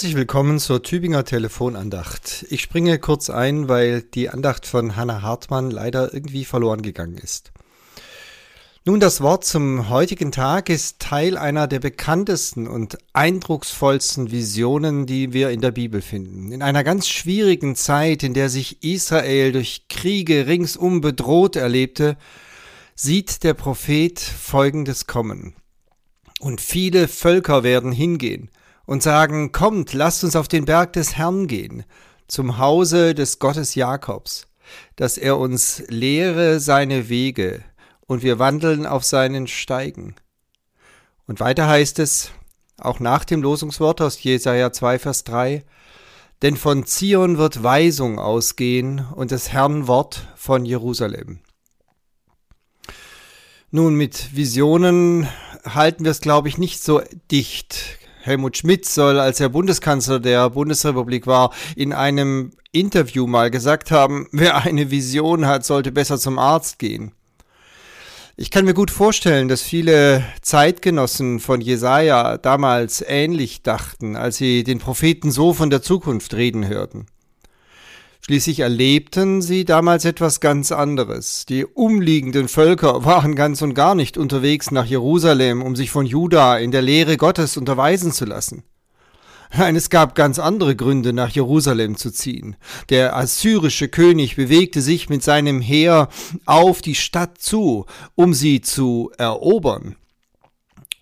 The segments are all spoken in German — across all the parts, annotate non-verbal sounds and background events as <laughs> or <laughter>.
Herzlich willkommen zur Tübinger Telefonandacht. Ich springe kurz ein, weil die Andacht von Hannah Hartmann leider irgendwie verloren gegangen ist. Nun, das Wort zum heutigen Tag ist Teil einer der bekanntesten und eindrucksvollsten Visionen, die wir in der Bibel finden. In einer ganz schwierigen Zeit, in der sich Israel durch Kriege ringsum bedroht erlebte, sieht der Prophet Folgendes kommen. Und viele Völker werden hingehen und sagen, kommt, lasst uns auf den Berg des Herrn gehen, zum Hause des Gottes Jakobs, dass er uns lehre seine Wege und wir wandeln auf seinen Steigen. Und weiter heißt es, auch nach dem Losungswort aus Jesaja 2, Vers 3, denn von Zion wird Weisung ausgehen und des Herrn Wort von Jerusalem. Nun, mit Visionen halten wir es, glaube ich, nicht so dicht. Helmut Schmidt soll, als er Bundeskanzler der Bundesrepublik war, in einem Interview mal gesagt haben, <laughs> wer eine Vision hat, sollte besser zum Arzt gehen. Ich kann mir gut vorstellen, dass viele Zeitgenossen von Jesaja damals ähnlich dachten, als sie den Propheten so von der Zukunft reden hörten. Schließlich erlebten sie damals etwas ganz anderes. Die umliegenden Völker waren ganz und gar nicht unterwegs nach Jerusalem, um sich von Juda in der Lehre Gottes unterweisen zu lassen. Nein, es gab ganz andere Gründe, nach Jerusalem zu ziehen. Der assyrische König bewegte sich mit seinem Heer auf die Stadt zu, um sie zu erobern.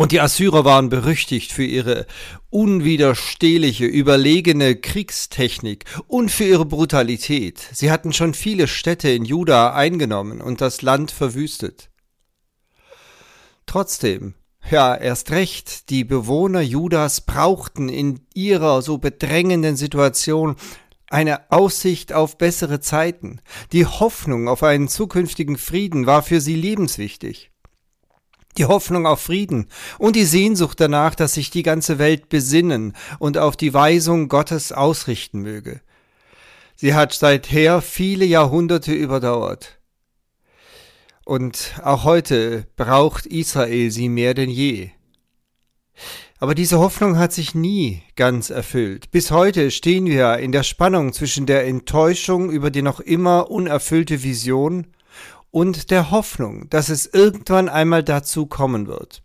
Und die Assyrer waren berüchtigt für ihre unwiderstehliche, überlegene Kriegstechnik und für ihre Brutalität. Sie hatten schon viele Städte in Juda eingenommen und das Land verwüstet. Trotzdem, ja, erst recht, die Bewohner Judas brauchten in ihrer so bedrängenden Situation eine Aussicht auf bessere Zeiten. Die Hoffnung auf einen zukünftigen Frieden war für sie lebenswichtig die Hoffnung auf Frieden und die Sehnsucht danach, dass sich die ganze Welt besinnen und auf die Weisung Gottes ausrichten möge. Sie hat seither viele Jahrhunderte überdauert. Und auch heute braucht Israel sie mehr denn je. Aber diese Hoffnung hat sich nie ganz erfüllt. Bis heute stehen wir in der Spannung zwischen der Enttäuschung über die noch immer unerfüllte Vision und der Hoffnung, dass es irgendwann einmal dazu kommen wird.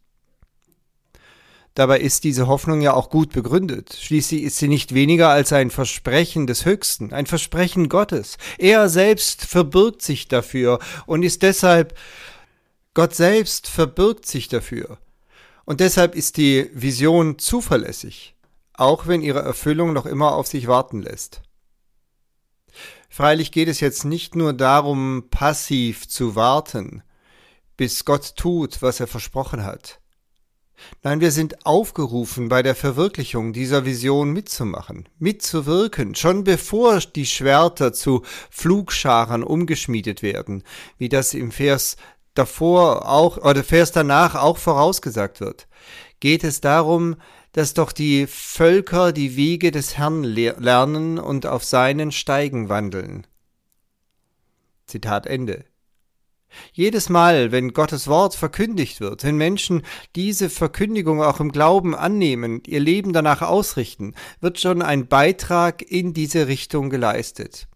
Dabei ist diese Hoffnung ja auch gut begründet. Schließlich ist sie nicht weniger als ein Versprechen des Höchsten, ein Versprechen Gottes. Er selbst verbirgt sich dafür und ist deshalb, Gott selbst verbirgt sich dafür. Und deshalb ist die Vision zuverlässig, auch wenn ihre Erfüllung noch immer auf sich warten lässt. Freilich geht es jetzt nicht nur darum, passiv zu warten, bis Gott tut, was er versprochen hat. Nein, wir sind aufgerufen, bei der Verwirklichung dieser Vision mitzumachen, mitzuwirken, schon bevor die Schwerter zu Flugscharen umgeschmiedet werden, wie das im Vers davor auch oder Vers danach auch vorausgesagt wird. Geht es darum, dass doch die Völker die Wege des Herrn lernen und auf seinen Steigen wandeln. Zitat Ende. Jedes Mal, wenn Gottes Wort verkündigt wird, wenn Menschen diese Verkündigung auch im Glauben annehmen, ihr Leben danach ausrichten, wird schon ein Beitrag in diese Richtung geleistet.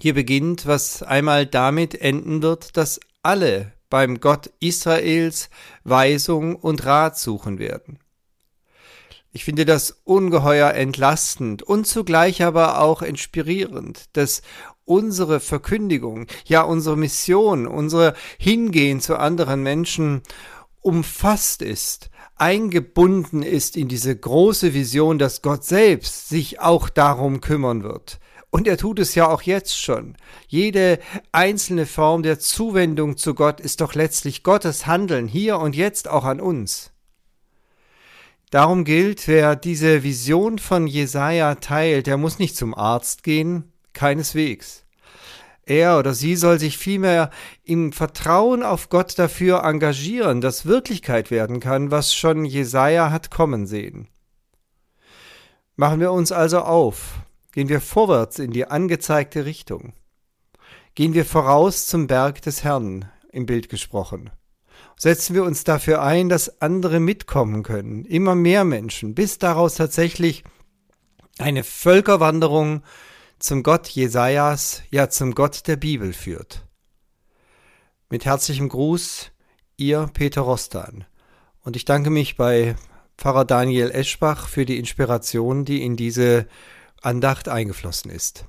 Hier beginnt, was einmal damit enden wird, dass alle beim Gott Israels Weisung und Rat suchen werden. Ich finde das ungeheuer entlastend und zugleich aber auch inspirierend, dass unsere Verkündigung, ja unsere Mission, unser Hingehen zu anderen Menschen umfasst ist, eingebunden ist in diese große Vision, dass Gott selbst sich auch darum kümmern wird. Und er tut es ja auch jetzt schon. Jede einzelne Form der Zuwendung zu Gott ist doch letztlich Gottes Handeln hier und jetzt auch an uns. Darum gilt, wer diese Vision von Jesaja teilt, der muss nicht zum Arzt gehen, keineswegs. Er oder sie soll sich vielmehr im Vertrauen auf Gott dafür engagieren, dass Wirklichkeit werden kann, was schon Jesaja hat kommen sehen. Machen wir uns also auf, gehen wir vorwärts in die angezeigte Richtung. Gehen wir voraus zum Berg des Herrn, im Bild gesprochen setzen wir uns dafür ein, dass andere mitkommen können, immer mehr Menschen, bis daraus tatsächlich eine Völkerwanderung zum Gott Jesajas, ja zum Gott der Bibel führt. Mit herzlichem Gruß, Ihr Peter Rostan. Und ich danke mich bei Pfarrer Daniel Eschbach für die Inspiration, die in diese Andacht eingeflossen ist.